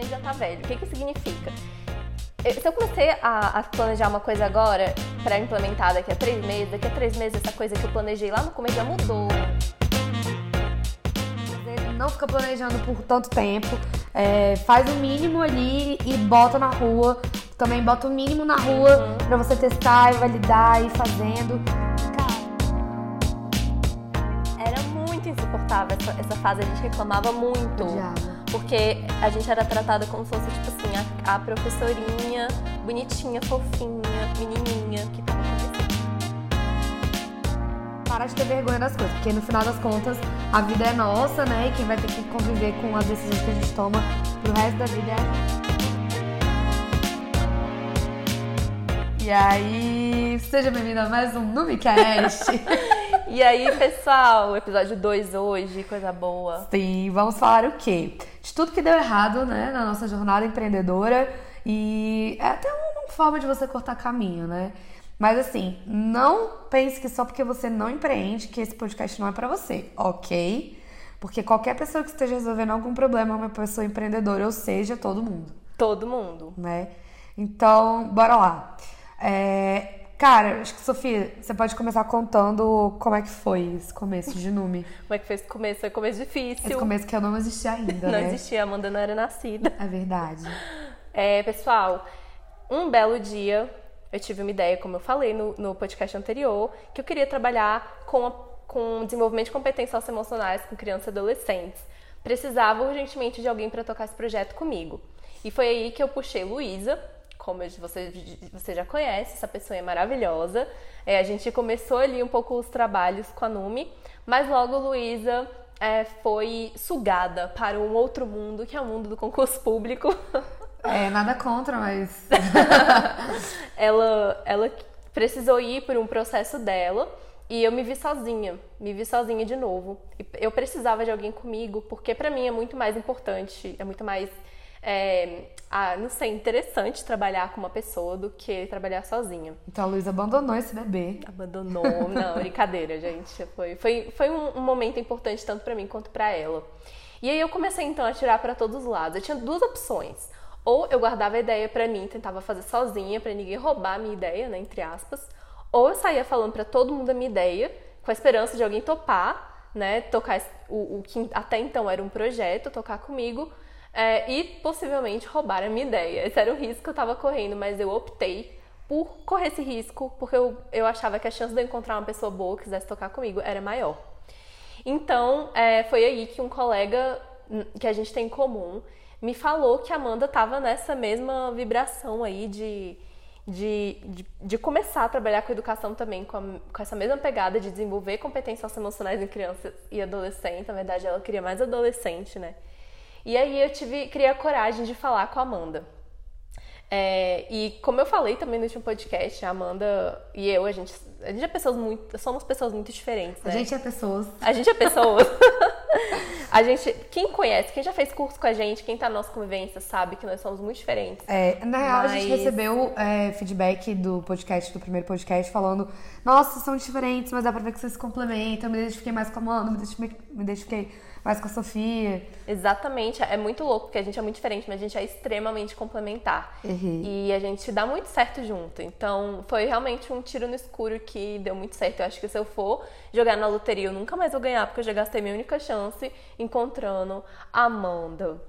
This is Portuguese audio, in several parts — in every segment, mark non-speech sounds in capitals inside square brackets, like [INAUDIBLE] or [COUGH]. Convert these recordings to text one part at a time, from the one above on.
também já tá velho. O que que significa? Se eu comecei a, a planejar uma coisa agora para implementar daqui a três meses, daqui a três meses essa coisa que eu planejei lá no começo já mudou. Não fica planejando por tanto tempo. É, faz o mínimo ali e bota na rua. Também bota o mínimo na rua uhum. para você testar e validar e ir fazendo. Era muito insuportável essa, essa fase, a gente reclamava muito. Porque a gente era tratada como se fosse, tipo assim, a, a professorinha bonitinha, fofinha, menininha, que tava Para de ter vergonha das coisas, porque no final das contas a vida é nossa, né? E quem vai ter que conviver com as decisões que a gente toma pro resto da vida é a gente. E aí, seja bem-vindo a mais um Numicast. [LAUGHS] e aí, pessoal, episódio 2 hoje, coisa boa. Sim, vamos falar o quê? De tudo que deu errado, né, na nossa jornada empreendedora e é até uma forma de você cortar caminho, né? Mas assim, não pense que só porque você não empreende que esse podcast não é para você, ok? Porque qualquer pessoa que esteja resolvendo algum problema é uma pessoa empreendedora, ou seja, todo mundo. Todo mundo. Né? Então, bora lá. É, cara, acho que Sofia, você pode começar contando como é que foi esse começo de Nume. [LAUGHS] como é que foi esse começo? Foi um começo difícil. Esse começo que eu não existia ainda, Não né? existia, a Amanda não era nascida. É verdade. É, pessoal, um belo dia eu tive uma ideia, como eu falei no, no podcast anterior, que eu queria trabalhar com, a, com desenvolvimento de competências socioemocionais com crianças e adolescentes. Precisava urgentemente de alguém para tocar esse projeto comigo. E foi aí que eu puxei Luísa, como você, você já conhece, essa pessoa é maravilhosa. É, a gente começou ali um pouco os trabalhos com a Numi, mas logo Luísa é, foi sugada para um outro mundo, que é o mundo do concurso público. É, nada contra, mas. [LAUGHS] ela, ela precisou ir por um processo dela e eu me vi sozinha, me vi sozinha de novo. Eu precisava de alguém comigo, porque para mim é muito mais importante, é muito mais é, ah, não sei, interessante trabalhar com uma pessoa do que trabalhar sozinha. Então a Luísa abandonou esse bebê. Abandonou, [LAUGHS] não, brincadeira, gente. Foi, foi, foi um, um momento importante tanto para mim quanto para ela. E aí eu comecei então a tirar para todos os lados. Eu tinha duas opções. Ou eu guardava a ideia para mim, tentava fazer sozinha para ninguém roubar a minha ideia, né, entre aspas. Ou eu saía falando para todo mundo a minha ideia, com a esperança de alguém topar, né, tocar o, o que até então era um projeto, tocar comigo é, e possivelmente roubar a minha ideia. Esse era o risco que eu estava correndo, mas eu optei por correr esse risco porque eu, eu achava que a chance de eu encontrar uma pessoa boa que quisesse tocar comigo era maior. Então, é, foi aí que um colega que a gente tem em comum me falou que a Amanda estava nessa mesma vibração aí de, de, de, de, começar a trabalhar com educação também, com, a, com essa mesma pegada de desenvolver competências emocionais em crianças e adolescentes. Na verdade, ela queria mais adolescente, né? E aí eu tive, criei a coragem de falar com a Amanda. É, e como eu falei também no último podcast, a Amanda e eu, a gente, a gente é pessoas muito, somos pessoas muito diferentes. Né? A gente é pessoas. A gente é pessoas. [LAUGHS] a gente, quem conhece, quem já fez curso com a gente, quem tá na nossa convivência, sabe que nós somos muito diferentes. É, na real, Mas... a gente recebeu é, feedback do podcast, do primeiro podcast, falando: Nossa, são diferentes, mas dá pra ver que vocês se complementam. Eu me identifiquei mais com a Amanda, me me identifiquei mais com a Sofia. Exatamente, é muito louco, porque a gente é muito diferente, mas a gente é extremamente complementar. Uhum. E a gente dá muito certo junto. Então, foi realmente um tiro no escuro que deu muito certo. Eu acho que se eu for jogar na loteria, eu nunca mais vou ganhar, porque eu já gastei minha única chance encontrando a Amanda.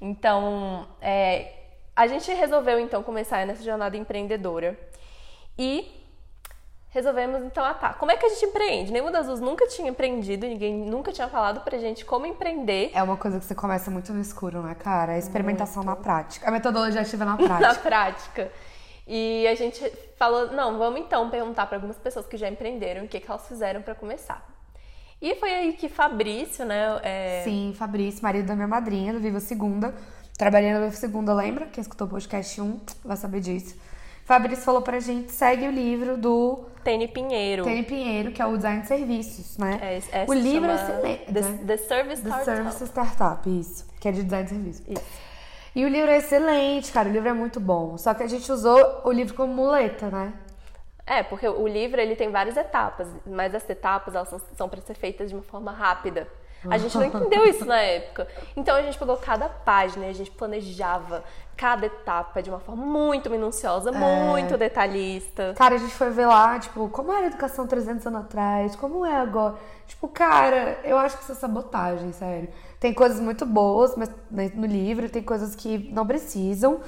Então, é, a gente resolveu então começar nessa jornada empreendedora. E resolvemos então, ah tá, como é que a gente empreende? Nenhuma das duas nunca tinha empreendido, ninguém nunca tinha falado pra gente como empreender. É uma coisa que você começa muito no escuro, né, cara? A experimentação muito. na prática. A metodologia ativa na [LAUGHS] prática. na prática. E a gente falou, não, vamos então perguntar para algumas pessoas que já empreenderam o que, que elas fizeram para começar. E foi aí que Fabrício, né? É... Sim, Fabrício, marido da minha madrinha, do Viva Segunda. Trabalhando no Viva Segunda, lembra? Quem escutou o podcast 1 vai saber disso. Fabrício falou pra gente, segue o livro do... Tênis Pinheiro. Tênis Pinheiro, que é o Design de Serviços, né? É, é, o livro é excelente. The, the Service Startup. The Service Startup, isso. Que é de Design de Serviços. Isso. E o livro é excelente, cara. O livro é muito bom. Só que a gente usou o livro como muleta, né? É, porque o livro ele tem várias etapas, mas as etapas elas são, são para ser feitas de uma forma rápida. A gente não entendeu isso na época. Então a gente pegou cada página e a gente planejava cada etapa de uma forma muito minuciosa, É. muito detalhista. Cara, a gente foi ver lá, tipo, como era a educação 300 anos atrás, como é agora. Tipo, cara, eu acho que isso é sabotagem, sério. Tem coisas muito boas mas no livro, tem coisas que não precisam,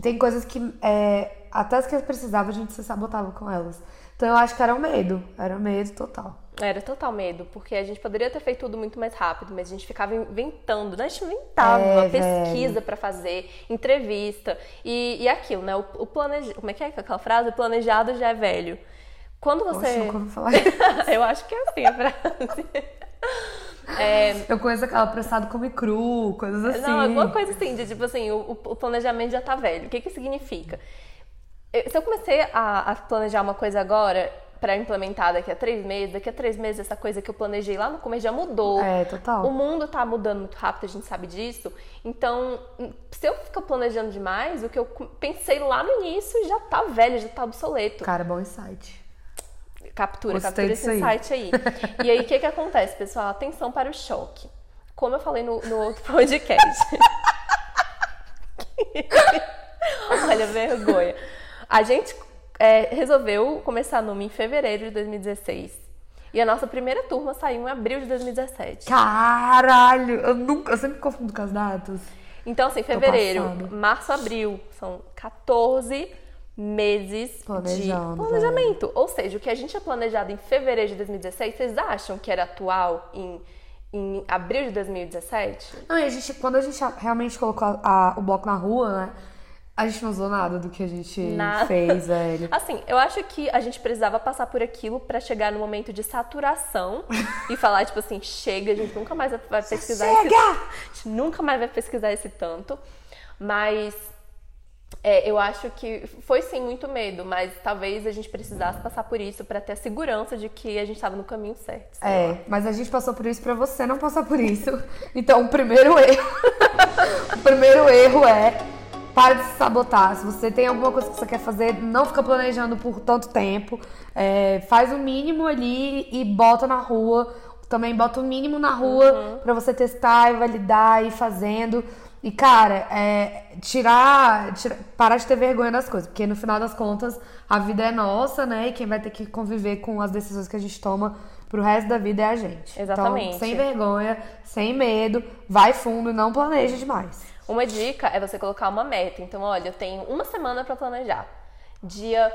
tem coisas que é, até as que precisavam a gente se sabotava com elas. Então eu acho que era um medo, era um medo total. Era total medo, porque a gente poderia ter feito tudo muito mais rápido, mas a gente ficava inventando, né? A gente inventava É, pesquisa pra fazer, entrevista e, e aquilo, né? O, o planeja... Como é que é aquela frase? O planejado já é velho. Quando Poxa, você. nunca ouvi falar isso. [LAUGHS] Eu acho que é assim a frase. [LAUGHS] É, Eu conheço aquela pressado come cru, coisas assim. Não, alguma coisa assim, de tipo assim, o, o planejamento já tá velho. O que que significa? Se eu comecei a, a planejar uma coisa agora pra implementar daqui a três meses, daqui a três meses essa coisa que eu planejei lá no começo já mudou. É, total. O mundo tá mudando muito rápido, a gente sabe disso. Então, se eu ficar planejando demais, o que eu pensei lá no início já tá velho, já tá obsoleto. Cara, bom insight. Captura, Gostei captura esse aí. site aí. E aí, o que que acontece, pessoal? Atenção para o choque. Como eu falei no, no outro podcast. [LAUGHS] [LAUGHS] Olha, vergonha. A gente é, resolveu começar a Numa em fevereiro de 2016. E a nossa primeira turma saiu em abril de 2017. Caralho! Eu nunca, eu sempre confundo com as datas. Então, assim, fevereiro, março, abril, são 14 meses Planejando, de planejamento. Ou seja, o que a gente tinha planejado em fevereiro de 2016, vocês acham que era atual em, em abril de 2017? Não, e a gente, quando a gente realmente colocou a- a- o bloco na rua, né? A gente não usou nada do que a gente Nada. fez, velho. [LAUGHS] Assim, eu acho que a gente precisava passar por aquilo pra chegar no momento de saturação e falar, tipo assim, chega, a gente nunca mais vai- pesquisar esse Chega! A gente nunca mais vai pesquisar esse tanto. Mas é, eu acho que foi sim muito medo, mas talvez a gente precisasse passar por isso pra ter a segurança de que a gente estava no caminho certo. sei lá. É, mas a gente passou por isso pra você não passar por isso. Então, o primeiro erro. [LAUGHS] o primeiro erro é para de se sabotar. Se você tem alguma coisa que você quer fazer, não fica planejando por tanto tempo. É, faz o mínimo ali e bota na rua. Também bota o mínimo na rua pra você testar e validar e ir fazendo. E, cara, é, tirar, tira- parar de ter vergonha das coisas, porque no final das contas a vida é nossa, né? E quem vai ter que conviver com as decisões que a gente toma pro resto da vida é a gente. Exatamente. Então, sem vergonha, sem medo, vai fundo e não planeja demais. Uma dica é você colocar uma meta. Então, olha, eu tenho uma semana pra planejar. Dia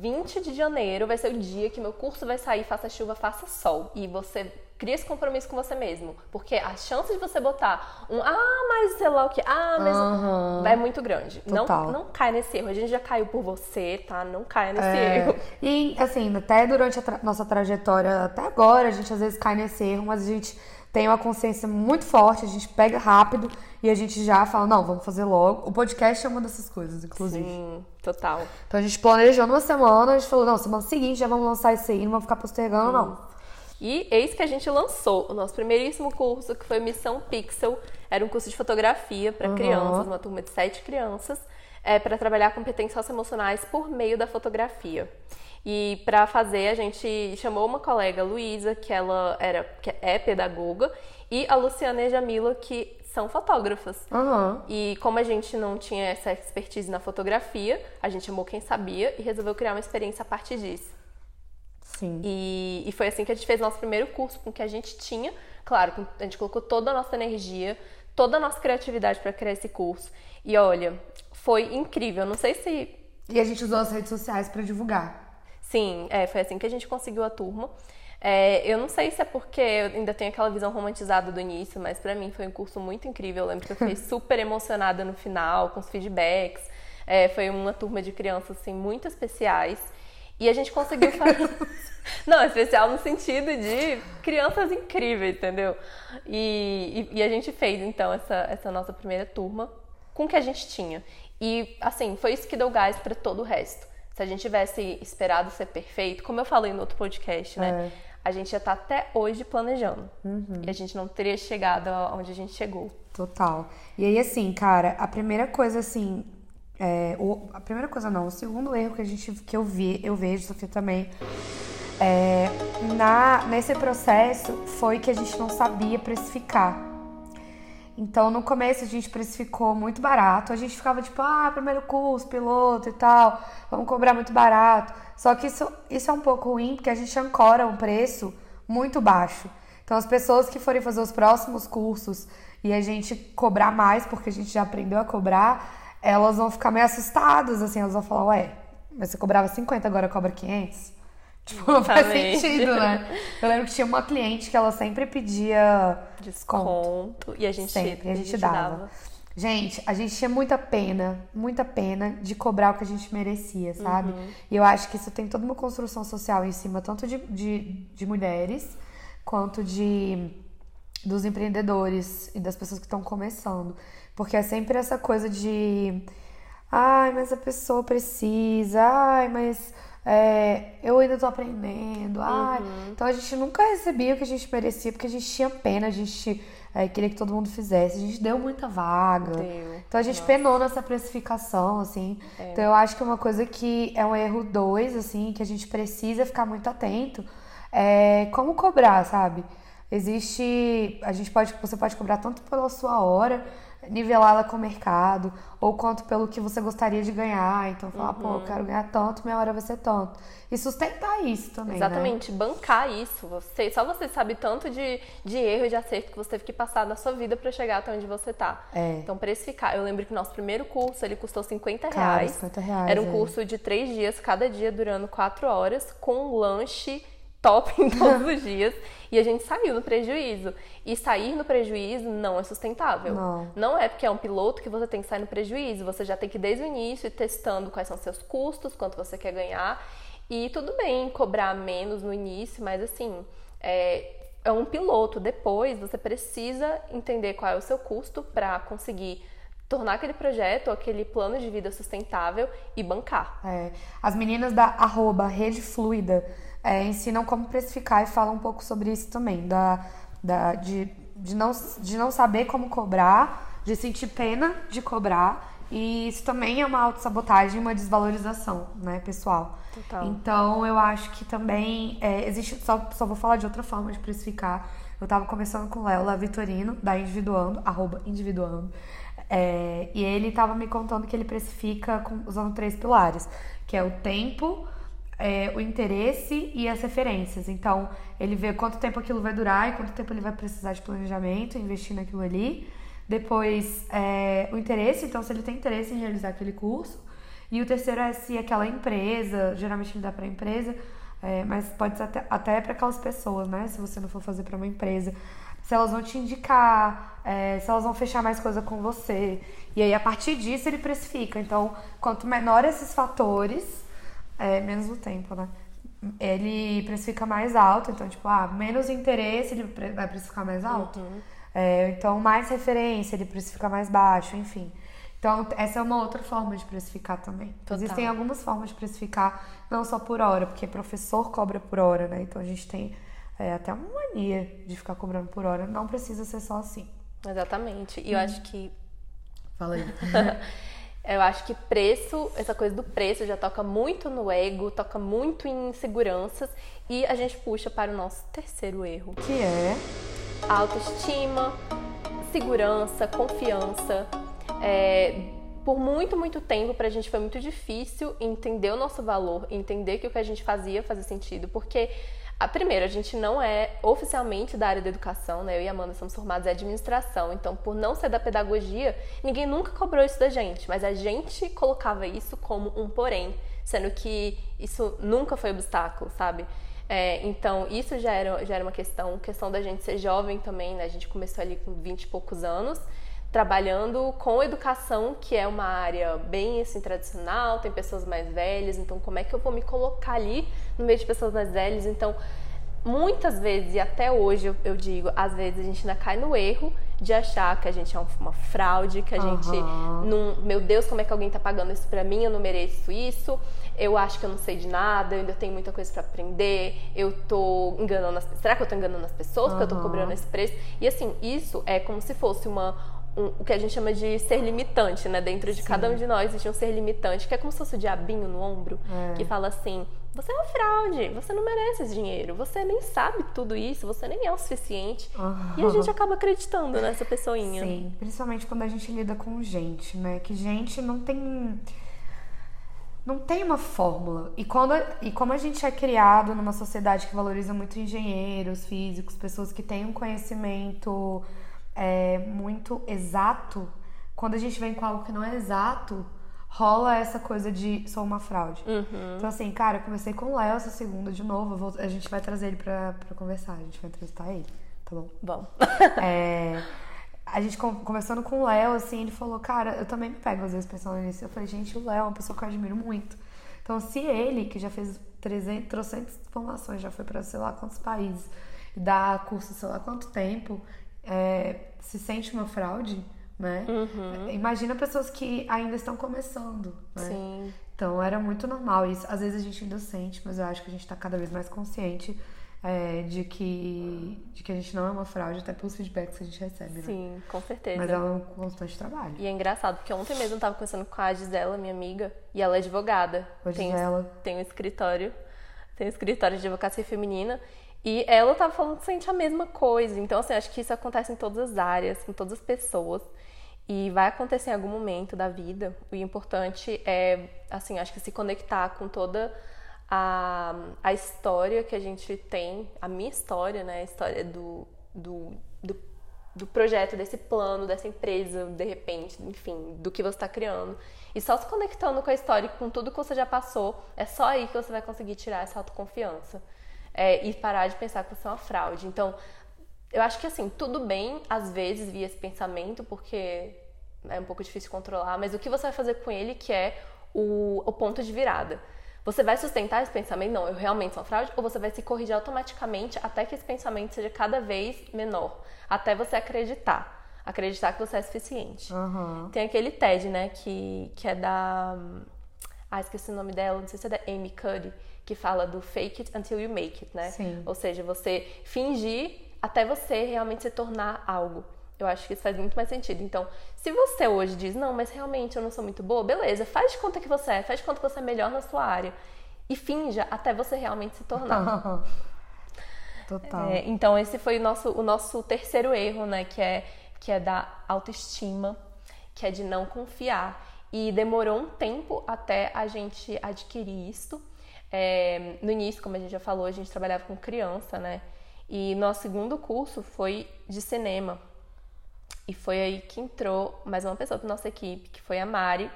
20 de janeiro vai ser o dia que meu curso vai sair, faça chuva, faça sol. E você cria esse compromisso com você mesmo. Porque a chance de você botar um, ah, mas sei lá o que, ah, mas. Aham. É muito grande. Total. Não, não cai nesse erro. A gente já caiu por você, tá? Não caia nesse É, erro. E assim, até durante a tra- nossa trajetória até agora, a gente às vezes cai nesse erro, mas a gente tem uma consciência muito forte, a gente pega rápido e a gente já fala, não, vamos fazer logo. O podcast é uma dessas coisas, inclusive. Sim, total. Então a gente planejou numa semana, a gente falou, não, semana seguinte já vamos lançar isso aí, não vamos ficar postergando, não. E eis que a gente lançou o nosso primeiríssimo curso, que foi Missão Pixel. Era um curso de fotografia para Uhum. crianças, uma turma de sete crianças, é, para trabalhar competências socioemocionais por meio da fotografia. E para fazer, a gente chamou uma colega, Luísa, que ela era, que é pedagoga, e a Luciana e a Jamila, que são fotógrafas. Aham. E como a gente não tinha essa expertise na fotografia, a gente chamou quem sabia e resolveu criar uma experiência a partir disso. Sim. E, e foi assim que a gente fez nosso primeiro curso, com o que a gente tinha. Claro, a gente colocou toda a nossa energia, toda a nossa criatividade para criar esse curso. E olha, foi incrível. Não sei se. E a gente usou as redes sociais pra divulgar. Sim, é, foi assim que a gente conseguiu a turma. É, eu não sei se é porque eu ainda tenho aquela visão romantizada do início, mas pra mim foi um curso muito incrível. Eu lembro que eu fiquei [LAUGHS] super emocionada no final, com os feedbacks. É, foi uma turma de crianças assim, muito especiais. E a gente conseguiu [LAUGHS] fazer. Não, especial no sentido de crianças incríveis, entendeu? E, e, e a gente fez, então, essa, essa nossa primeira turma com o que a gente tinha. E, assim, foi isso que deu gás para todo o resto. Se a gente tivesse esperado ser perfeito, como eu falei no outro podcast, né? A gente já tá até hoje planejando. E a gente não teria chegado onde a gente chegou. Total. E aí, assim, cara, a primeira coisa, assim. é, o- a primeira coisa não, o segundo erro que a gente que eu vi, eu vejo, Sofia também, É, na, nesse processo foi que a gente não sabia precificar. Então, no começo a gente precificou muito barato. A gente ficava tipo, ah, primeiro curso, piloto e tal, vamos cobrar muito barato. Só que isso, isso é um pouco ruim, porque a gente ancora um preço muito baixo. Então, as pessoas que forem fazer os próximos cursos e a gente cobrar mais, porque a gente já aprendeu a cobrar, elas vão ficar meio assustadas, assim, elas vão falar, ué, mas você cobrava 50, agora cobra 500? Tipo, não [LAUGHS] faz sentido, né? Eu lembro que tinha uma cliente que ela sempre pedia desconto. desconto e a gente, sempre, a gente, a gente dava. dava. Gente, a gente tinha muita pena, muita pena de cobrar o que a gente merecia, sabe? Uhum. E eu acho que isso tem toda uma construção social em cima, tanto de, de, de mulheres quanto de dos empreendedores e das pessoas que estão começando. Porque é sempre essa coisa de ai, mas a pessoa precisa, ai, mas é, eu ainda tô aprendendo. Ai. Uhum. Então a gente nunca recebia o que a gente merecia, porque a gente tinha pena, a gente é, queria que todo mundo fizesse. A gente deu muita vaga. Deu. Então a gente Nossa. penou nessa precificação, assim. É. Então eu acho que é uma coisa que é um erro dois, assim, que a gente precisa ficar muito atento. É como cobrar, sabe? Existe. A gente pode. Você pode cobrar tanto pela sua hora nivelá-la com o mercado, ou quanto pelo que você gostaria de ganhar. Então, falar, uhum. pô, eu uhum. quero ganhar tanto, minha hora vai ser tanto. E sustentar isso também. Né? Exatamente, né? bancar isso. Você, só você sabe tanto de, de erro e de acerto que você teve que passar na sua vida para chegar até onde você tá. É. Então, precificar. Eu lembro que nosso primeiro curso ele custou 50 Cara, reais. 50 reais. Era um é. curso de três dias, cada dia durando quatro horas, com um lanche top em todos os dias e a gente saiu no prejuízo. E sair no prejuízo não é sustentável. Não. não é porque é um piloto que você tem que sair no prejuízo. Você já tem que desde o início ir testando quais são seus custos, quanto você quer ganhar. E tudo bem cobrar menos no início, mas assim, é, é um piloto. Depois você precisa entender qual é o seu custo para conseguir tornar aquele projeto, aquele plano de vida sustentável e bancar. É. As meninas da arroba Rede Fluida é, ensinam como precificar e falam um pouco sobre isso também, da, da, de, de, não, de não saber como cobrar, de sentir pena de cobrar. E isso também é uma autossabotagem, uma desvalorização, né, pessoal? Total. Então eu acho que também é, existe. Só, só vou falar de outra forma de precificar. Eu tava conversando com o Léo Lá Vitorino, da Individuando, arroba Individuando. É, e ele tava me contando que ele precifica com, usando três pilares, que é o tempo, é, o interesse e as referências. Então, ele vê quanto tempo aquilo vai durar e quanto tempo ele vai precisar de planejamento, investir naquilo ali. Depois, é, o interesse, então, se ele tem interesse em realizar aquele curso. E o terceiro é se aquela empresa, geralmente ele dá para a empresa, é, mas pode ser até, até para aquelas pessoas, né? Se você não for fazer para uma empresa. Se elas vão te indicar, é, se elas vão fechar mais coisa com você. E aí, a partir disso, ele precifica. Então, quanto menor esses fatores, é, menos o tempo, né? Ele precifica mais alto, então, tipo, ah, menos interesse, ele vai precificar mais alto. Uhum. É, então, mais referência, ele precifica mais baixo, enfim. Então, essa é uma outra forma de precificar também. Total. Existem algumas formas de precificar, não só por hora, porque professor cobra por hora, né? Então, a gente tem é, até uma mania de ficar cobrando por hora. Não precisa ser só assim. Exatamente. E eu hum. acho que. Fala aí. [LAUGHS] Eu acho que preço, essa coisa do preço já toca muito no ego, toca muito em inseguranças e a gente puxa para o nosso terceiro erro, que é autoestima, segurança, confiança. É, por muito, muito tempo para a gente foi muito difícil entender o nosso valor, entender que o que a gente fazia fazia sentido, porque a primeira, a gente não é oficialmente da área da educação, né? Eu e a Amanda somos formados em administração, então por não ser da pedagogia, ninguém nunca cobrou isso da gente, mas a gente colocava isso como um porém, sendo que isso nunca foi obstáculo, sabe? É, então, isso já era, já era uma questão, questão da gente ser jovem também, né? A gente começou ali com 20 e poucos anos, trabalhando com educação, que é uma área bem assim tradicional, tem pessoas mais velhas, então como é que eu vou me colocar ali no meio de pessoas mais velhas? Então, muitas vezes e até hoje eu, eu digo, às vezes a gente ainda cai no erro de achar que a gente é uma fraude, que a uhum. gente não, meu Deus, como é que alguém tá pagando isso para mim? Eu não mereço isso. Eu acho que eu não sei de nada, eu ainda tenho muita coisa para aprender. Eu tô enganando as, será que eu tô enganando as pessoas uhum. porque eu tô cobrando esse preço? E assim, isso é como se fosse uma um, o que a gente chama de ser limitante, né? Dentro de Sim. cada um de nós existe um ser limitante, que é como se fosse o diabinho no ombro, é. que fala assim: você é uma fraude, você não merece esse dinheiro, você nem sabe tudo isso, você nem é o suficiente. E a gente acaba acreditando nessa pessoinha. Sim, principalmente quando a gente lida com gente, né? Que gente não tem. Não tem uma fórmula. E, quando, e como a gente é criado numa sociedade que valoriza muito engenheiros, físicos, pessoas que têm um conhecimento é, muito exato, quando a gente vem com algo que não é exato, rola essa coisa de sou uma fraude. Uhum. Então, assim, cara, eu comecei com o Léo essa segunda de novo. vou- a gente vai trazer ele pra, pra conversar, a gente vai entrevistar ele, tá bom? Bom. [LAUGHS] É, a gente con- conversando com o Léo, assim, ele falou, cara, eu também me pego às vezes pensando nisso. Eu falei, gente, o Léo é uma pessoa que eu admiro muito. Então, se ele, que já fez 300, 300 formações, já foi pra sei lá quantos países, e dá curso sei lá quanto tempo, é, se sente uma fraude, né? Imagina pessoas que ainda estão começando, né? Sim. Então era muito normal isso. Às vezes a gente ainda sente, mas eu acho que a gente tá cada vez mais consciente é, de, que, de que a gente não é uma fraude, até pelos feedbacks que a gente recebe, né? Sim, com certeza. Mas é um constante trabalho. E é engraçado, porque ontem mesmo eu tava conversando com a Gisela, minha amiga, e ela é advogada. Tem, Gisela. tem um escritório, tem um escritório de advocacia feminina. E ela tava falando que sente a mesma coisa. Então, assim, acho que isso acontece em todas as áreas, com todas as pessoas. E vai acontecer em algum momento da vida. O importante é, assim, acho que se conectar com toda a, a história que a gente tem, a minha história, né? A história do, do, do, do projeto, desse plano, dessa empresa, de repente, enfim, do que você está criando. E só se conectando com a história e com tudo que você já passou, é só aí que você vai conseguir tirar essa autoconfiança. É, e parar de pensar que você é uma fraude. Então, eu acho que assim, tudo bem, às vezes, via esse pensamento, porque é um pouco difícil controlar, mas o que você vai fazer com ele que é o, o ponto de virada. Você vai sustentar esse pensamento, não, eu realmente sou uma fraude, ou você vai se corrigir automaticamente até que esse pensamento seja cada vez menor, até você acreditar, acreditar que você é suficiente. Aham. Tem aquele TED, né, que, que é da. Ah, esqueci o nome dela, não sei se é da Amy Cuddy, que fala do fake it until you make it, né? Sim. Ou seja, você fingir até você realmente se tornar algo. Eu acho que isso faz muito mais sentido. Então, se você hoje diz, não, mas realmente eu não sou muito boa, beleza, faz de conta que você é, faz de conta que você é melhor na sua área. E finja até você realmente se tornar. [LAUGHS] Total. É, então esse foi o nosso, o nosso terceiro erro, né? Que é, que é da autoestima, que é de não confiar. E demorou um tempo até a gente adquirir isso. É, no início, como a gente já falou, a gente trabalhava com criança, né? E nosso segundo curso foi de cinema. E foi aí que entrou mais uma pessoa para nossa equipe, que foi a Mari,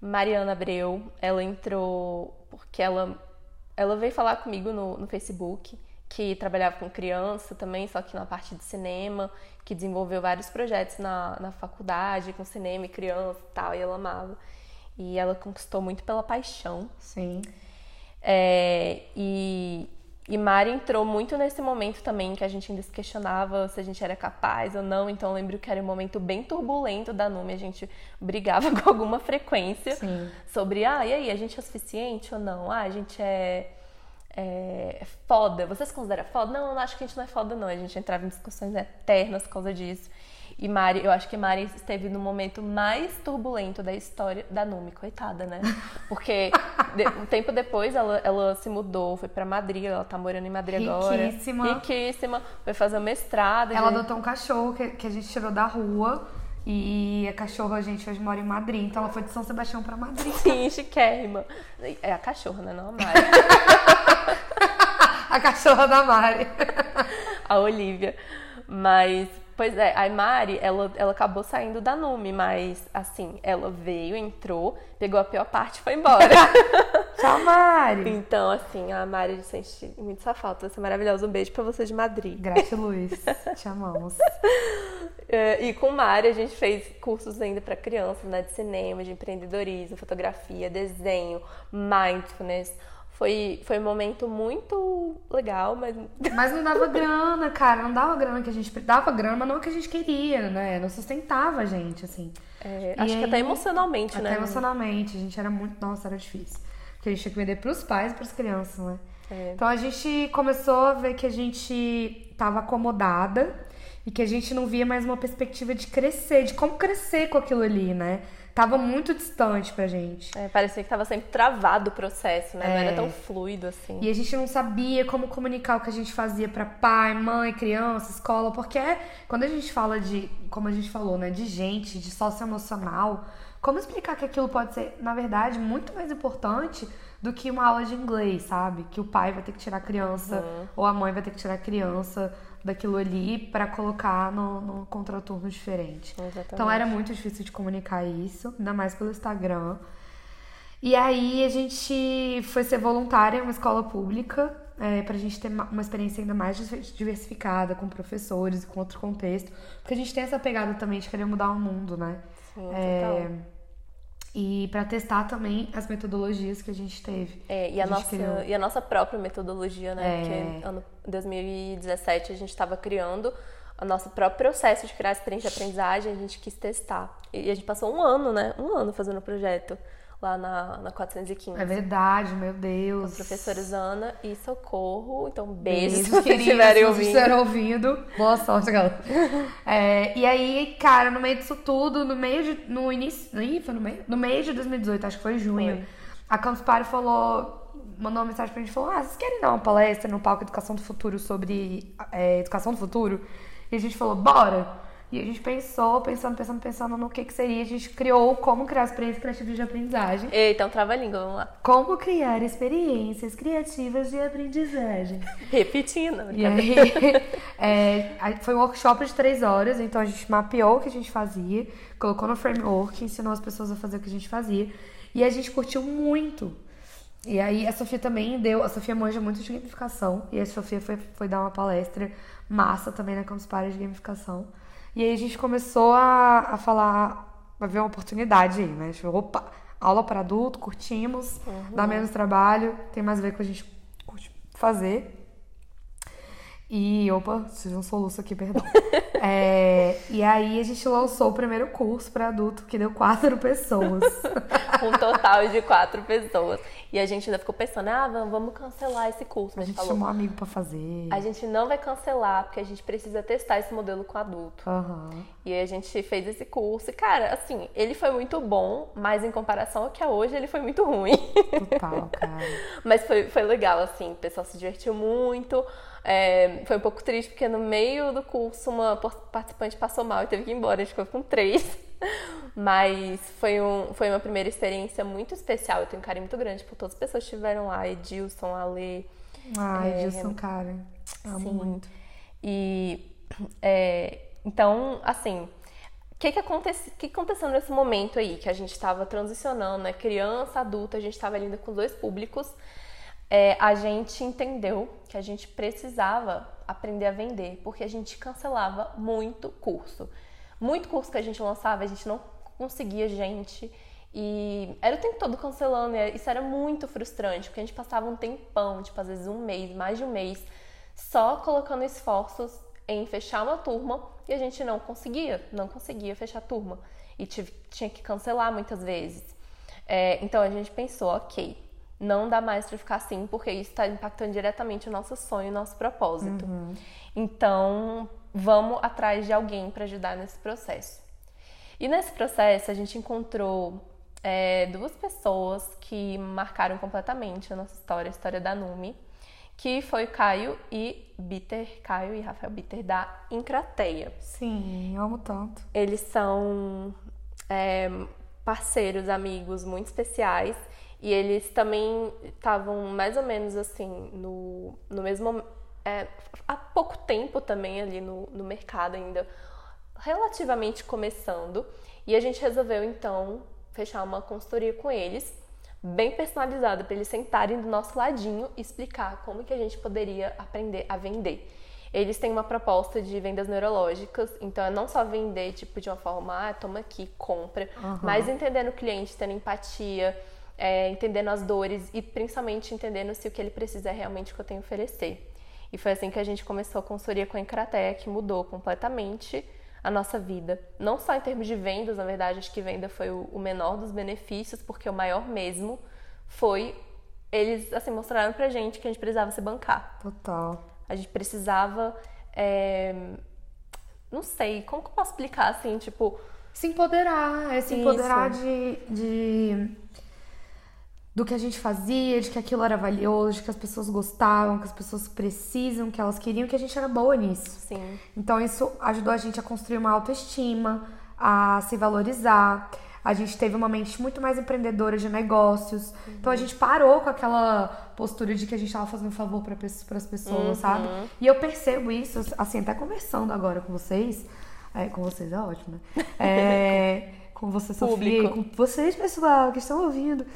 Mariana Abreu. Ela entrou porque ela, ela veio falar comigo no, no Facebook, que trabalhava com criança também, só que na parte de cinema, que desenvolveu vários projetos na, na faculdade, com cinema e criança e tal, e ela amava. E ela conquistou muito pela paixão. Sim. É, e, e Mari entrou muito nesse momento também que a gente ainda se questionava se a gente era capaz ou não. Então eu lembro que era um momento bem turbulento da Numi, a gente brigava [LAUGHS] com alguma frequência Sim. sobre, ah, e aí, a gente é suficiente ou não? Ah, a gente é, é, foda. Você se considera foda? Não, eu não acho que a gente não é foda, não. A gente entrava em discussões eternas por causa disso. E Mari, eu acho que Mari esteve no momento mais turbulento da história da Numi, coitada, né? [LAUGHS] Porque de- um tempo depois ela, ela se mudou, foi pra Madrid, ela tá morando em Madrid agora. Riquíssima. Riquíssima. Foi fazer mestrado. Ela gente. adotou um cachorro que, que a gente tirou da rua. E a cachorra, a gente hoje mora em Madrid. Então ela foi de São Sebastião pra Madrid. [LAUGHS] Sim, chiquérrima. É a cachorra, né? Não a Mari. [LAUGHS] A cachorra da Mari. a Olivia. Mas, pois é, a Mari, ela, ela acabou saindo da Numi, mas assim, ela veio, entrou, pegou a pior parte e foi embora. [LAUGHS] Tchau, Mari. então, assim, a Mari sente muito essa falta. Vai ser maravilhosa. Um beijo pra você de Madrid. Gratiluz. [LAUGHS] Te amamos. É, E com Mari a gente fez cursos ainda para crianças, né, de cinema, de empreendedorismo, fotografia, desenho, mindfulness. Foi, foi um momento muito legal, mas Mas não dava grana, cara. Não dava grana que a gente. Dava grana, mas não que a gente queria, né? Não sustentava a gente, assim. é, acho que aí- até emocionalmente, Até né? emocionalmente. A gente era muito. Nossa, era difícil. Porque a gente tinha que vender pros pais e pras crianças, né? É. Então a gente começou a ver que a gente tava acomodada E que a gente não via mais uma perspectiva de crescer, de como crescer com aquilo ali, né? Tava muito distante pra gente. É, parecia que tava sempre travado o processo, né? É. Não era é. tão fluido assim. E a gente não sabia como comunicar o que a gente fazia para pai, mãe, criança, escola, porque quando a gente fala de, como a gente falou, né, de gente, de socioemocional, como explicar que aquilo pode ser, na verdade, muito mais importante do que uma aula de inglês, sabe? Que o pai vai ter que tirar a criança uhum. ou a mãe vai ter que tirar a criança daquilo ali para colocar no, no contraturno diferente. Exatamente. Então era muito difícil de comunicar isso, ainda mais pelo Instagram. E aí a gente foi ser voluntária em uma escola pública é, para a gente ter uma experiência ainda mais diversificada, com professores e com outro contexto. Porque a gente tem essa pegada também de querer mudar o mundo, né? Sim, é, e para testar também as metodologias que a gente teve. É, e a, a nossa, e a nossa própria metodologia, né? É... Porque ano 2017 a gente estava criando o nosso próprio processo de criar experiência de aprendizagem, a gente quis testar. E a gente passou um ano, né? Um ano fazendo o projeto lá na, na 415. É verdade, meu Deus. Com professores Ana e Socorro. Então, beijos, beijos se estiverem ouvindo. Se estiverem ouvindo. Boa sorte, galera. [LAUGHS] É, e aí, cara, no meio disso tudo, no meio de. No início. Foi no meio? No meio de 2018, acho que foi junho. Foi. A Campus Party falou. Mandou uma mensagem pra gente falou: Ah, vocês querem dar uma palestra no palco Educação do Futuro sobre é, educação do futuro? E a gente falou: Bora! E a gente pensou, pensando, pensando, pensando no que, que seria. A gente criou como criar experiências criativas de aprendizagem. Um trava-língua, vamos lá. Como criar experiências criativas de aprendizagem. Repetindo, E aí, [LAUGHS] é, foi um workshop de três horas, então a gente mapeou o que a gente fazia, colocou no framework, ensinou as pessoas a fazer o que a gente fazia. E a gente curtiu muito. E aí a Sofia também deu, a Sofia manja muito de gamificação, e a Sofia foi, foi dar uma palestra massa também na Campus Party de gamificação. E aí a gente começou a, a falar, a ver uma oportunidade aí, né? Tipo, opa, aula para adulto, curtimos, uhum. dá menos trabalho, tem mais a ver com a gente curte fazer. E, opa, tive um soluço aqui, perdão. [LAUGHS] é, e aí a gente lançou o primeiro curso para adulto, que deu quatro pessoas. [LAUGHS] um total de quatro pessoas. E a gente ainda ficou pensando, ah, vamos cancelar esse curso. Mas a gente falou, chamou um amigo para fazer. A gente não vai cancelar, porque a gente precisa testar esse modelo com adulto. Uhum. E aí a gente fez esse curso. E, cara, assim, ele foi muito bom, mas em comparação ao que é hoje, ele foi muito ruim. Total, cara. [LAUGHS] mas foi, foi legal, assim, o pessoal se divertiu muito. É, foi um pouco triste porque no meio do curso uma participante passou mal e teve que ir embora, a gente ficou com três. [LAUGHS] Mas foi, um, foi uma primeira experiência muito especial. Eu tenho um carinho muito grande por todas as pessoas que estiveram lá, Edilson, Ale. Ah, é, Edilson, cara. Amo sim. muito. E é, então, assim, o que, que, acontece, que aconteceu nesse momento aí que a gente estava transicionando, né? Criança, adulta, a gente estava lidando com dois públicos é, a gente entendeu que a gente precisava aprender a vender, porque a gente cancelava muito curso. Muito curso que a gente lançava, a gente não conseguia gente. E era o tempo todo cancelando, e isso era muito frustrante, porque a gente passava um tempão, tipo, às vezes um mês, mais de um mês, só colocando esforços em fechar uma turma e a gente não conseguia, não conseguia fechar a turma. E tive, tinha que cancelar muitas vezes. É, então a gente pensou, ok, não dá mais para ficar assim, porque isso está impactando diretamente o nosso sonho, o nosso propósito. Uhum. Então, vamos atrás de alguém para ajudar nesse processo. E nesse processo, a gente encontrou é, duas pessoas que marcaram completamente a nossa história, a história da Numi, que foi Caio e Bitter, Caio e Rafael Bitter da Incrateia. Sim, eu amo tanto. Eles são é, parceiros, amigos muito especiais e eles também estavam mais ou menos assim, no, no mesmo. É, há pouco tempo também ali no, no mercado ainda, relativamente começando. E a gente resolveu então fechar uma consultoria com eles, bem personalizada, para eles sentarem do nosso ladinho e explicar como que a gente poderia aprender a vender. Eles têm uma proposta de vendas neurológicas, então é não só vender tipo de uma forma, ah, toma aqui, compra, uhum. mas entendendo o cliente, tendo empatia, é, entendendo as dores e principalmente entendendo se o que ele precisa é realmente o que eu tenho a oferecer. E foi assim que a gente começou a consultoria com a Encrateia, que mudou completamente a nossa vida. Não só em termos de vendas, na verdade, acho que venda foi o menor dos benefícios, porque o maior mesmo foi eles assim mostraram pra gente que a gente precisava se bancar. Total. A gente precisava é, não sei, como que eu posso explicar assim, tipo. Se empoderar, é se Isso. empoderar de, de. Do que a gente fazia, de que aquilo era valioso, de que as pessoas gostavam, que as pessoas precisam, que elas queriam, que a gente era boa nisso. Sim. Então isso ajudou a gente a construir uma autoestima, a se valorizar. A gente teve uma mente muito mais empreendedora de negócios. Então a gente parou com aquela postura de que a gente estava fazendo favor para as pessoas, sabe? E eu percebo isso, assim, até conversando agora com vocês. É, com vocês é ótimo, né? É, [LAUGHS] com você, Sofia, com vocês, pessoal, que estão ouvindo.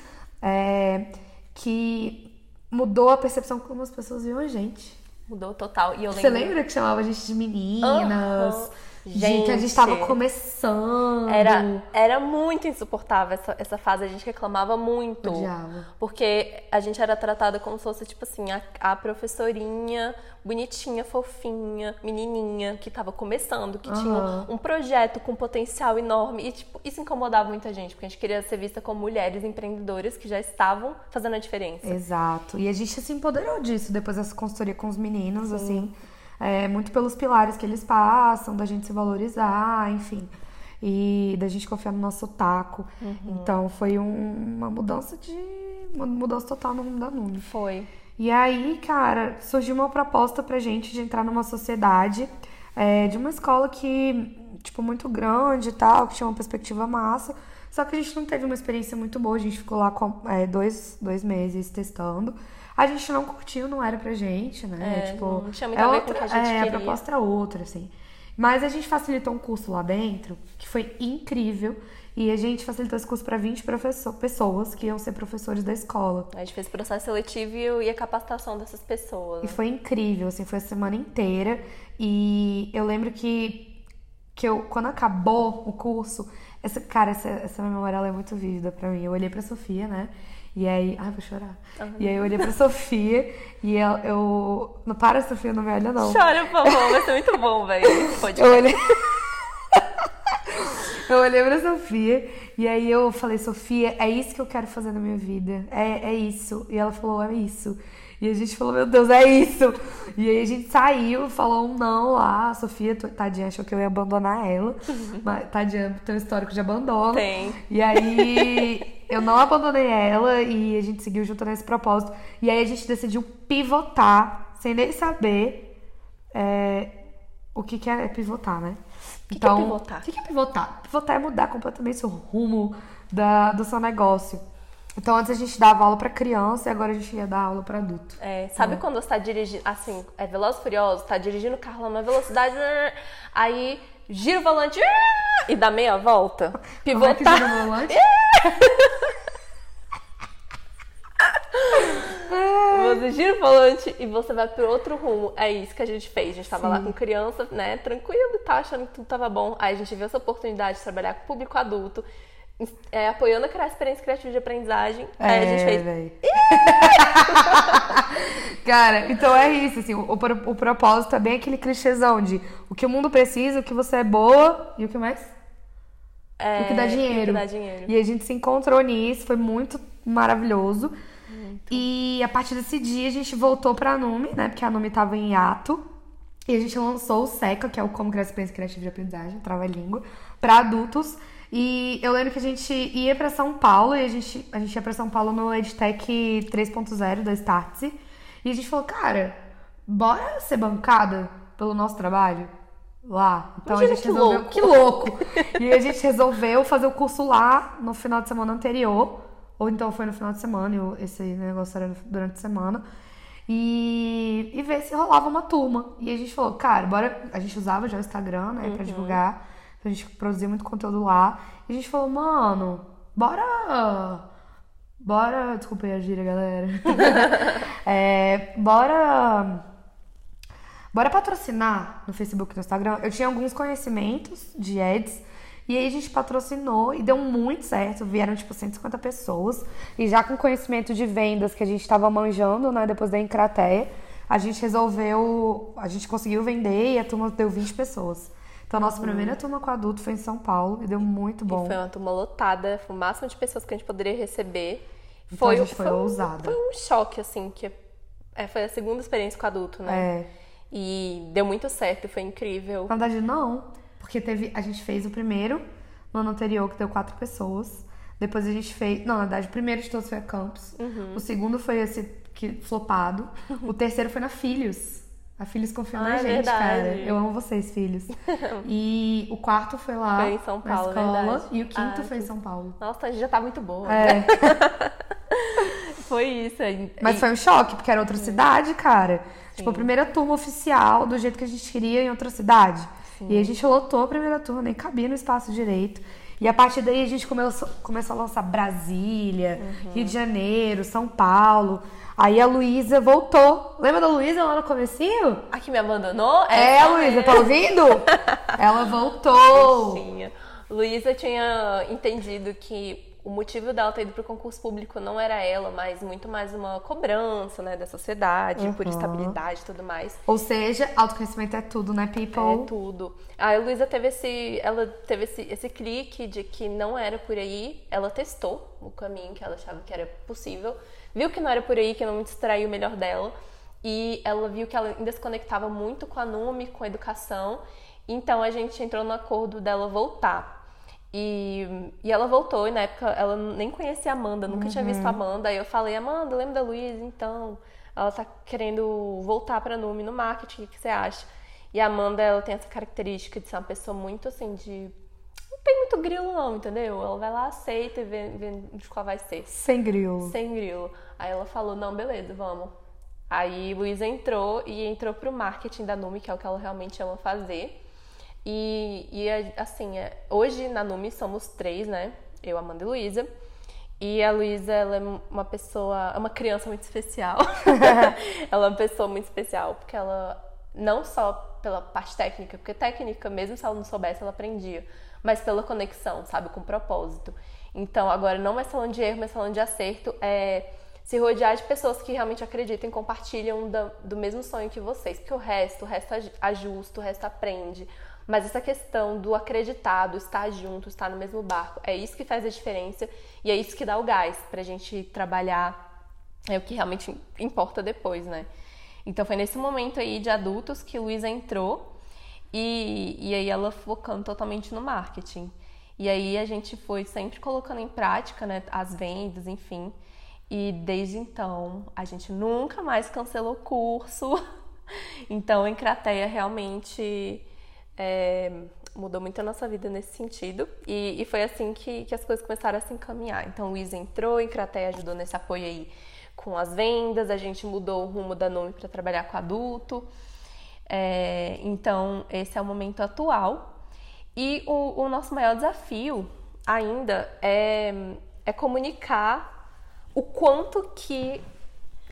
É, que mudou a percepção como as pessoas viam a gente. Mudou total. E eu Você lembro. lembra que chamava a gente de meninas? Aham. De que a gente tava começando. Era, era muito insuportável essa, essa fase, a gente reclamava muito. Odiava. Porque a gente era tratada como se fosse, tipo assim, a, a professorinha bonitinha, fofinha, menininha, que tava começando, que tinha Aham. um projeto com potencial enorme. E, tipo, isso incomodava muita gente, porque a gente queria ser vista como mulheres empreendedoras que já estavam fazendo a diferença. Exato. E a gente se empoderou disso depois dessa consultoria com os meninos, assim. É, muito pelos pilares que eles passam, da gente se valorizar, enfim. E da gente confiar no nosso taco. Então foi um- uma mudança de. Uma mudança total no rumo da Numi. Foi. E aí, cara, surgiu uma proposta pra gente de entrar numa sociedade é, de uma escola que, tipo, muito grande e tal, que tinha uma perspectiva massa. Só que a gente não teve uma experiência muito boa, a gente ficou lá com, é, dois, dois meses testando. A gente não curtiu, não era pra gente, né? É, tipo, não tinha muito é a ver outra, com o que a gente é, queria. a proposta era outra, assim. Mas a gente facilitou um curso lá dentro, que foi incrível. E a gente facilitou esse curso para 20 professor, pessoas que iam ser professores da escola. A gente fez o processo seletivo e a capacitação dessas pessoas. E foi incrível, assim, foi a semana inteira. E eu lembro que, que eu, quando acabou o curso, essa, cara, essa, essa memória ela é muito vívida pra mim. Eu olhei pra Sofia, né? E aí. Ai, vou chorar. E aí eu olhei pra Sofia e eu, eu. Não para, Sofia, não me olha, não. Chora, por favor, vai ser muito bom, velho. Pode [LAUGHS] Eu olhei. [LAUGHS] eu olhei pra Sofia e aí eu falei, Sofia, é isso que eu quero fazer na minha vida. É, é isso. E ela falou, é isso. E a gente falou, meu Deus, é isso. E aí a gente saiu, falou um não lá. A Sofia, tadinha, achou que eu ia abandonar ela. Mas tadinha, tem um histórico de abandono. Tem. E aí eu não abandonei ela e a gente seguiu junto nesse propósito. E aí a gente decidiu pivotar, sem nem saber é, o que, que é pivotar, né? que é pivotar? O que, que é pivotar? Pivotar é mudar completamente o rumo da, do seu negócio. Então antes a gente dava aula pra criança e agora a gente ia dar aula pra adulto. É, sabe quando você tá dirigindo, assim, é veloz e furioso, tá dirigindo o carro lá na velocidade, aí gira o volante [LAUGHS] e dá meia volta? Como é que Pivotar. gira o volante? Você gira o volante e você vai pro outro rumo. É isso que a gente fez. A gente tava lá com criança, né, tranquilo e tal, achando que tudo tava bom. Aí a gente viu essa oportunidade de trabalhar com o público adulto, é, apoiando a criar experiência criativa de aprendizagem. Aí a gente fez. É, véi. [LAUGHS] Cara, então é isso, assim, o, o propósito é bem aquele clichêzão de o que o mundo precisa, o que você é boa e o que mais? É, o que dá dinheiro. O que dá dinheiro. E a gente se encontrou nisso, foi muito maravilhoso. E a partir desse dia a gente voltou pra Nume, né? Porque a Nume tava em hiato. E a gente lançou o SECA, que é o Como Criar Experiência Criativa de Aprendizagem, trava-língua, pra adultos. E eu lembro que a gente ia pra São Paulo e a gente, a gente ia pra São Paulo no EdTech 3.0 da Startse. E a gente falou, cara, bora ser bancada pelo nosso trabalho lá. Então Imagina a gente que resolveu. louco. Que louco! e a gente resolveu fazer o curso lá no final de semana anterior. Ou então foi no final de semana, e esse negócio era durante a semana. E, e ver se rolava uma turma. E a gente falou, cara, bora. A gente usava já o Instagram, né, pra divulgar. A gente produzia muito conteúdo lá. E a gente falou, mano, bora. Bora. Desculpa aí a gíria, galera. [LAUGHS] É, bora. Bora patrocinar no Facebook e no Instagram. Eu tinha alguns conhecimentos de ads. E aí a gente patrocinou e deu muito certo. Vieram tipo 150 pessoas. E já com conhecimento de vendas que a gente estava manjando, né? Depois da Encrateia, a gente resolveu. A gente conseguiu vender e a turma deu 20 pessoas. Então a nossa primeira turma com adulto foi em São Paulo e deu muito bom. E foi uma turma lotada, foi o máximo de pessoas que a gente poderia receber. Então a gente foi um- ousada. Foi um choque, assim, que é, foi a segunda experiência com adulto, né? É. E deu muito certo, foi incrível. Na verdade, não. Porque teve. A gente fez o primeiro no ano anterior, que deu quatro pessoas. Depois a gente fez. Não, na verdade, o primeiro de todos foi a Campus. Uhum. O segundo foi esse que flopado. [LAUGHS] o terceiro foi na Filhos. A Filhos confiou Ah, na é gente, verdade. cara. Eu amo vocês, filhos. [LAUGHS] e o quarto foi lá. Foi em São Paulo, na escola. verdade. E o quinto Ah, foi em São Paulo. Nossa, a gente já tá muito boa. É. [LAUGHS] Foi isso. aí. Mas E- foi um choque, porque era outra cidade, cara. Tipo, a Sim. primeira turma oficial, do jeito que a gente queria em outra cidade. E aí a gente lotou a primeira turma, nem cabia no espaço direito. E a partir daí a gente começou, começou a lançar Brasília, Uhum. Rio de Janeiro, São Paulo. Aí a Luísa voltou. Lembra da Luísa lá no comecinho? A que me abandonou? É, essa Luísa, tá ouvindo? [LAUGHS] Ela voltou. Luísa tinha entendido que o motivo dela ter ido pro concurso público não era ela, mas muito mais uma cobrança, né, da sociedade, por Uhum. estabilidade e tudo mais. Ou seja, autoconhecimento é tudo, né, people? É tudo. A Luísa teve esse, ela teve esse, esse clique de que não era por aí. Ela testou o caminho que ela achava que era possível, viu que não era por aí, que não extraiu o melhor dela, e ela viu que ela ainda se conectava muito com a Numi, com a educação. Então a gente entrou no acordo dela voltar. E, e ela voltou, e na época ela nem conhecia a Amanda, nunca tinha visto a Amanda. Aí eu falei, Amanda, lembra da Luísa? Então, ela tá querendo voltar pra Numi no marketing, o que que você acha? E a Amanda, ela tem essa característica de ser uma pessoa muito assim, de. Não tem muito grilo, não, entendeu? Ela vai lá, aceita e vê, vê de qual vai ser. Sem grilo. Sem grilo. Aí ela falou: não, beleza, vamos. Aí Luísa entrou e entrou pro marketing da Numi, que é o que ela realmente ama fazer. E, e é, assim, é- hoje na Numi somos três, né? Eu, Amanda e Luísa. E a Luísa, ela é uma pessoa, é uma criança muito especial. [LAUGHS] ela é uma pessoa muito especial, porque ela, não só pela parte técnica, porque técnica, mesmo se ela não soubesse, ela aprendia, mas pela conexão, sabe, com propósito. Então, agora, não mais falando de erro, mas falando de acerto, é se rodear de pessoas que realmente acreditam e compartilham da- do mesmo sonho que vocês, porque o resto, o resto aj- ajusta, o resto aprende. Mas essa questão do acreditar, do estar junto, estar no mesmo barco, é isso que faz a diferença e é isso que dá o gás pra gente trabalhar é o que realmente importa depois, né? Então foi nesse momento aí de adultos que Luísa entrou e, e aí ela focando totalmente no marketing. E aí a gente foi sempre colocando em prática, né, as vendas, enfim. E desde então a gente nunca mais cancelou curso. [LAUGHS] Então, em Crateia realmente é, mudou muito a nossa vida nesse sentido. E, e foi assim que, que as coisas começaram a se encaminhar. Então, Luísa entrou, em Crateia ajudou nesse apoio aí com as vendas, a gente mudou o rumo da Nome para trabalhar com adulto. É, então, esse é o momento atual. E o, o nosso maior desafio ainda é, é comunicar o quanto que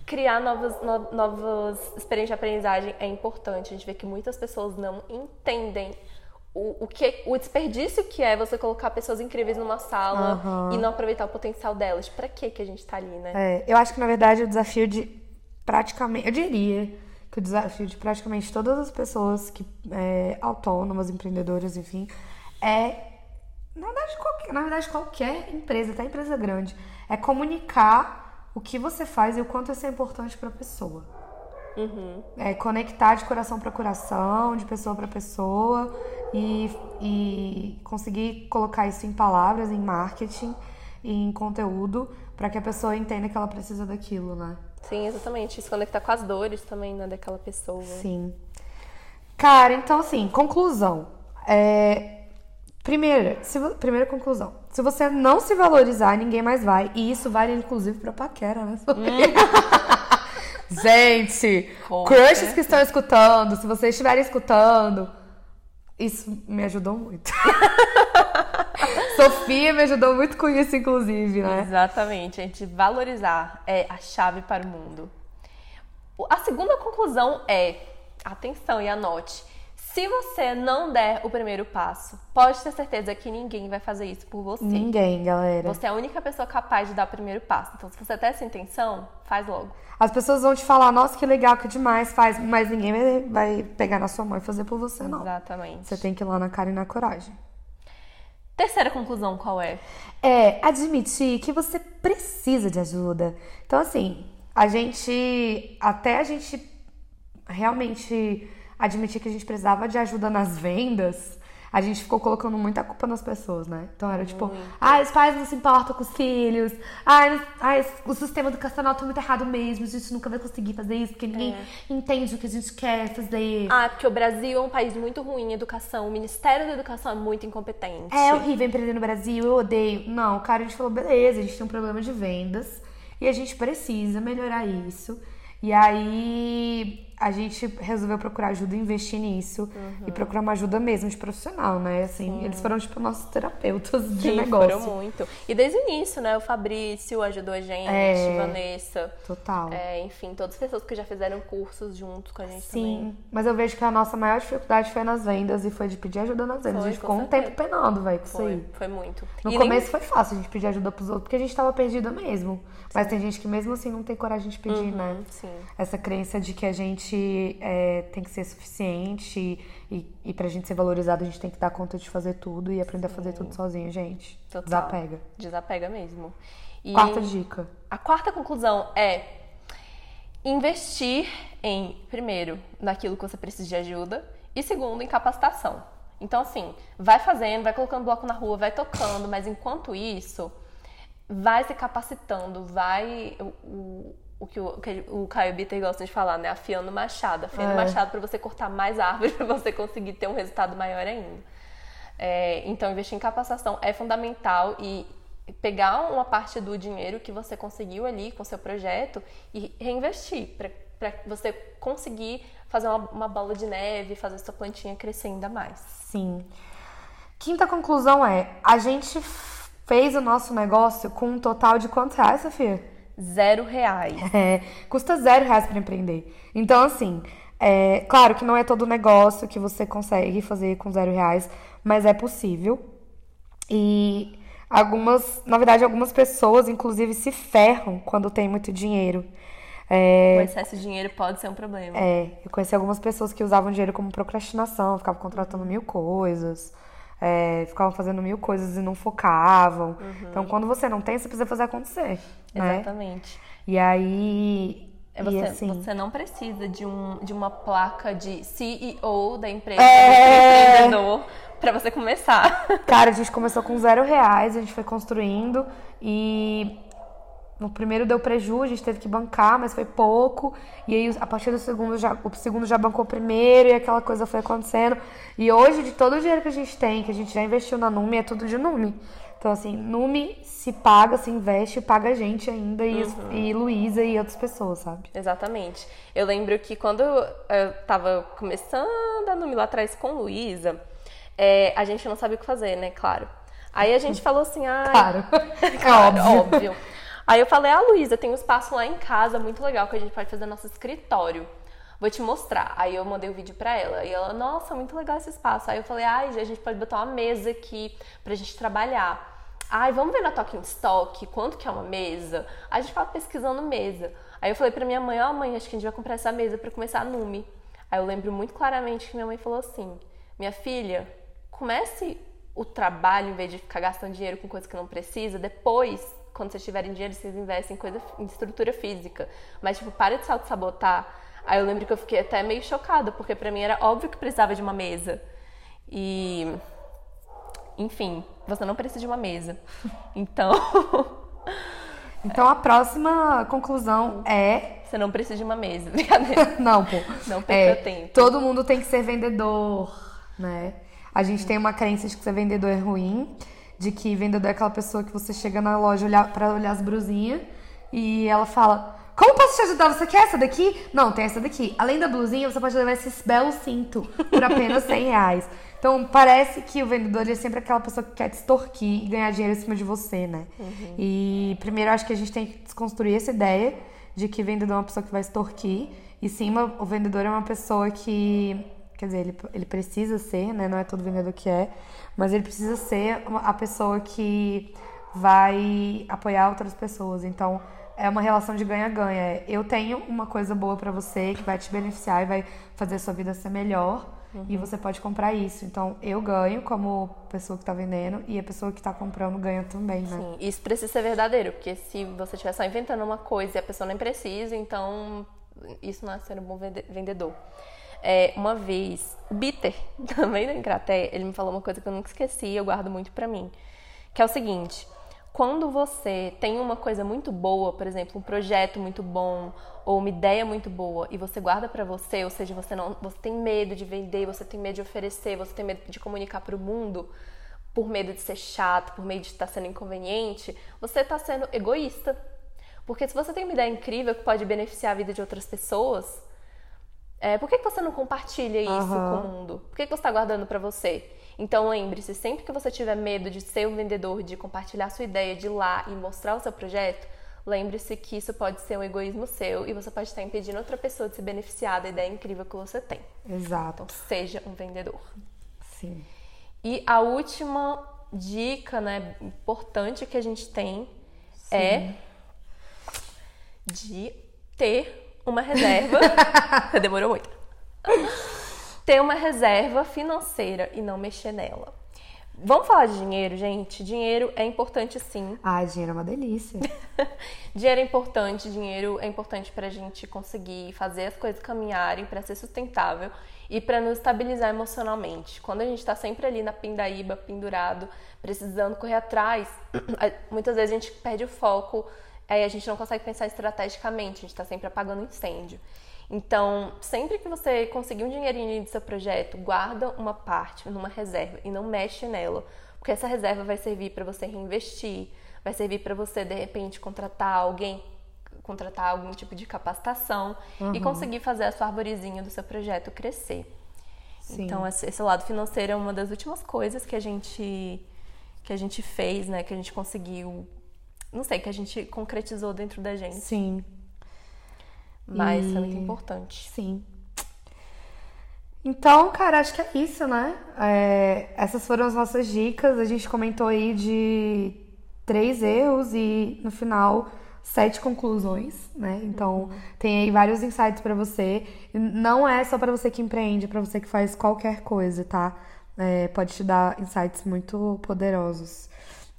criar novas, no- novas experiências de aprendizagem é importante. A gente vê que muitas pessoas não entendem o, o, que, o desperdício que é você colocar pessoas incríveis numa sala Aham. e não aproveitar o potencial delas. Pra que que a gente tá ali, né? É, eu acho que na verdade o desafio de praticamente, eu diria que o desafio de praticamente todas as pessoas que é, autônomas, empreendedoras, enfim, é na verdade, qualquer, na verdade qualquer empresa, até empresa grande, é comunicar o que você faz e o quanto isso é importante para a pessoa. É conectar de coração para coração, de pessoa para pessoa e, e conseguir colocar isso em palavras, em marketing, em conteúdo, para que a pessoa entenda que ela precisa daquilo, né? Sim, exatamente. Se conectar com as dores também, né, daquela pessoa. Sim. Cara, então assim, conclusão. É, Primeira, se primeira conclusão. Se você não se valorizar, ninguém mais vai. E isso vale inclusive pra paquera, né? [LAUGHS] Gente, Com crushes certeza. que estão escutando, se vocês estiverem escutando, isso me ajudou muito. [LAUGHS] Sofia me ajudou muito com isso, inclusive, né? Exatamente, a gente valorizar é a chave para o mundo. A segunda conclusão é, atenção e anote, se você não der o primeiro passo, pode ter certeza que ninguém vai fazer isso por você. Ninguém, galera. Você é a única pessoa capaz de dar o primeiro passo. Então, se você tem essa intenção, faz logo. As pessoas vão te falar, nossa, que legal, que demais, faz, mas ninguém vai, pegar na sua mão e fazer por você, não. Exatamente. Você tem que ir lá na cara e na coragem. Terceira conclusão, qual é? É admitir que você precisa de ajuda. Então, assim, a gente. Até a gente realmente admitir que a gente precisava de ajuda nas vendas, a gente ficou colocando muita culpa nas pessoas, né? Então era tipo, ah, os pais não se importam com os filhos, ah, ah o sistema educacional tá muito errado mesmo, a gente nunca vai conseguir fazer isso, porque ninguém é. entende o que a gente quer fazer. Ah, porque o Brasil é um país muito ruim em educação, o Ministério da Educação é muito incompetente. É horrível empreender no Brasil, eu odeio. Não, cara, a gente falou, beleza, a gente tem um problema de vendas e a gente precisa melhorar isso. E aí a gente resolveu procurar ajuda e investir nisso. Uhum. E procurar uma ajuda mesmo de profissional, né? Assim, Sim. eles foram, tipo, nossos terapeutas de Sim, negócio. foram muito. E desde o início, né? O Fabrício ajudou a gente, é, Vanessa. Total. É, enfim, todas as pessoas que já fizeram cursos junto com a gente Sim, também. mas eu vejo que a nossa maior dificuldade foi nas vendas e foi de pedir ajuda nas vendas. Foi, a gente ficou um tempo penando, velho, com foi, isso aí. Foi muito. No e começo nem... foi fácil a gente pedir ajuda pros outros, porque a gente tava perdida mesmo. Mas tem gente que mesmo assim não tem coragem de pedir, uhum, né? Sim. Essa crença de que a gente é, tem que ser suficiente e, e pra gente ser valorizado a gente tem que dar conta de fazer tudo e aprender sim. a fazer tudo sozinho, gente. Total. Desapega. Desapega mesmo. E quarta dica. A quarta conclusão é investir em, primeiro, naquilo que você precisa de ajuda e segundo, em capacitação. Então, assim, vai fazendo, vai colocando bloco na rua, vai tocando, mas enquanto isso vai se capacitando, vai o, o, o que o, que o Caio Bitter gosta de falar, né? Afiando machado, afiando é. machado para você cortar mais árvores, [LAUGHS] para você conseguir ter um resultado maior ainda. É, então, investir em capacitação é fundamental e pegar uma parte do dinheiro que você conseguiu ali com seu projeto e reinvestir para você conseguir fazer uma, uma bola de neve, fazer sua plantinha crescer ainda mais. Sim. Quinta conclusão é: a gente fez o nosso negócio com um total de quantos reais, Sofia? Zero reais. É, custa zero reais para empreender. Então, assim, é, claro que não é todo negócio que você consegue fazer com zero reais, mas é possível. E algumas, na verdade, algumas pessoas, inclusive, se ferram quando tem muito dinheiro. É, o excesso de dinheiro pode ser um problema. É, eu conheci algumas pessoas que usavam dinheiro como procrastinação, ficavam contratando mil coisas é, ficavam fazendo mil coisas e não focavam. Uhum. Então, quando você não tem, você precisa fazer acontecer. Né? Exatamente. Né? E aí. É você, e assim, você não precisa de, um, de uma placa de CEO da empresa, é... empreendedor, para você começar. Cara, a gente começou com zero reais, a gente foi construindo e no primeiro deu prejuízo, a gente teve que bancar, mas foi pouco. E aí, a partir do segundo, já, o segundo já bancou o primeiro e aquela coisa foi acontecendo. E hoje, de todo o dinheiro que a gente tem, que a gente já investiu na Numi, é tudo de Numi. Então, assim, Numi se paga, se investe, paga a gente ainda e, uhum. e Luísa e outras pessoas, sabe? Exatamente. Eu lembro que quando eu tava começando a Numi lá atrás com Luísa, é, a gente não sabia o que fazer, né? Claro. Aí a gente falou assim, ah. Claro. [LAUGHS] claro é óbvio. óbvio. Aí eu falei, ah, Luísa, tem um espaço lá em casa muito legal que a gente pode fazer nosso escritório. Vou te mostrar. Aí eu mandei o vídeo pra ela. E ela, nossa, muito legal esse espaço. Aí eu falei, ai, a gente pode botar uma mesa aqui pra gente trabalhar. Ai, vamos ver na Talking Stock quanto que é uma mesa? A gente tava pesquisando mesa. Aí eu falei pra minha mãe, ó, oh, mãe, acho que a gente vai comprar essa mesa pra começar a Nume. Aí eu lembro muito claramente que minha mãe falou assim: minha filha, comece o trabalho em vez de ficar gastando dinheiro com coisa que não precisa, depois quando vocês tiverem dinheiro, vocês investem em coisa em estrutura física. Mas, tipo, para de se auto-sabotar. Aí eu lembro que eu fiquei até meio chocada, porque para mim era óbvio que precisava de uma mesa. E. Enfim, você não precisa de uma mesa. [LAUGHS] Então. [LAUGHS] Então a próxima conclusão é. Você não precisa de uma mesa, [LAUGHS] brincadeira. não, pô. Não perca é, tempo. Todo mundo tem que ser vendedor, né? A gente tem uma crença de que ser vendedor é ruim de que vendedor é aquela pessoa que você chega na loja olhar, para olhar as brusinhas e ela fala: Como posso te ajudar? Você quer essa daqui? Não, tem essa daqui. Além da blusinha, você pode levar esse belo cinto por apenas 100 reais. Então, parece que o vendedor é sempre aquela pessoa que quer te extorquir e ganhar dinheiro em cima de você, né? Uhum. E primeiro, acho que a gente tem que desconstruir essa ideia de que vendedor é uma pessoa que vai extorquir. E sim, o vendedor é uma pessoa que Quer dizer, ele, ele precisa ser, né? Não é todo vendedor que é, mas ele precisa ser a pessoa que vai apoiar outras pessoas. Então, é uma relação de ganha-ganha. Eu tenho uma coisa boa para você que vai te beneficiar e vai fazer a sua vida ser melhor. Uhum. E você pode comprar isso. Então, eu ganho como pessoa que está vendendo e a pessoa que está comprando ganha também, né? Sim, isso precisa ser verdadeiro, porque se você estiver só inventando uma coisa e a pessoa nem precisa, então isso não é ser um bom vendedor. É, uma vez, o Bitter, [LAUGHS] também da Encraté, ele me falou uma coisa que eu nunca esqueci, eu guardo muito pra mim, que é o seguinte: quando você tem uma coisa muito boa, por exemplo, um projeto muito bom ou uma ideia muito boa e você guarda para você, ou seja, você não, você tem medo de vender, você tem medo de oferecer, você tem medo de comunicar para o mundo, por medo de ser chato, por medo de estar sendo inconveniente, você está sendo egoísta. Porque se você tem uma ideia incrível que pode beneficiar a vida de outras pessoas, é, por que, que você não compartilha isso uhum. com o mundo? Por que, que você está guardando para você? Então lembre-se, sempre que você tiver medo de ser um vendedor, de compartilhar sua ideia, de ir lá e mostrar o seu projeto, lembre-se que isso pode ser um egoísmo seu e você pode estar impedindo outra pessoa de se beneficiar da ideia incrível que você tem. Exato. Então seja um vendedor. Sim. E a última dica, né, importante que a gente tem Sim. é de ter uma reserva. [LAUGHS] Demorou muito. ter uma reserva financeira e não mexer nela. Vamos falar de dinheiro, gente? Dinheiro é importante sim. Ah, dinheiro é uma delícia. [LAUGHS] dinheiro é importante, dinheiro é importante para a gente conseguir fazer as coisas caminharem, para ser sustentável e para nos estabilizar emocionalmente. Quando a gente está sempre ali na pindaíba, pendurado, precisando correr atrás, [CLEARS THROAT] muitas vezes a gente perde o foco, aí a gente não consegue pensar estrategicamente, a gente está sempre apagando incêndio. Então, sempre que você conseguir um dinheirinho do seu projeto, guarda uma parte numa reserva e não mexe nela, porque essa reserva vai servir para você reinvestir, vai servir para você de repente contratar alguém contratar algum tipo de capacitação uhum. e conseguir fazer a sua arvorezinha do seu projeto crescer. Sim. Então esse lado financeiro é uma das últimas coisas que a gente que a gente fez, né, que a gente conseguiu, não sei, que a gente concretizou dentro da gente. Sim. Mas e... é muito importante. Sim. Então, cara, acho que é isso, né? É, essas foram as nossas dicas. A gente comentou aí de três erros e no final sete conclusões, né? Então uhum. tem aí vários insights para você. Não é só para você que empreende, é para você que faz qualquer coisa, tá? É, pode te dar insights muito poderosos.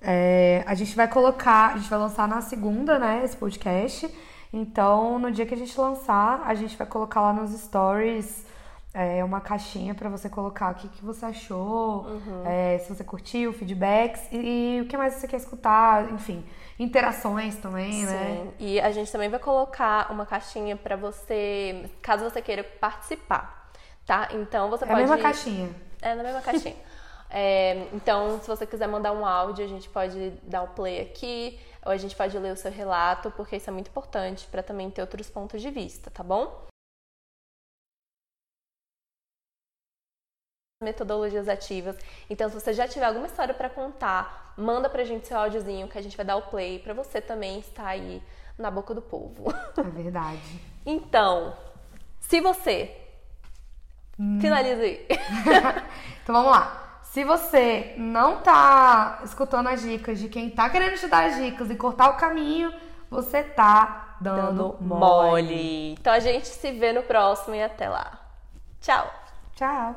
É, a gente vai colocar, a gente vai lançar na segunda, né? Esse podcast. Então, no dia que a gente lançar, a gente vai colocar lá nos stories é, uma caixinha para você colocar o que, que você achou, uhum. é, se você curtiu, feedbacks e, e, o que mais você quer escutar, enfim, interações também, Sim. né? E a gente também vai colocar uma caixinha para você, caso você queira participar, tá? Então você é pode. É na mesma caixinha. É na mesma caixinha. [LAUGHS] é, então, se você quiser mandar um áudio, a gente pode dar o play aqui, ou a gente pode ler o seu relato, porque isso é muito importante para também ter outros pontos de vista, tá bom? metodologias ativas. Então, se você já tiver alguma história para contar, manda pra gente seu áudiozinho que a gente vai dar o play para você também estar aí na boca do povo. É verdade. [LAUGHS] então, se você hum. finaliza aí. [LAUGHS] então vamos lá. Se você não tá escutando as dicas de quem tá querendo te dar as dicas e cortar o caminho, você tá dando, dando mole. mole. Então a gente se vê no próximo e até lá. Tchau. Tchau.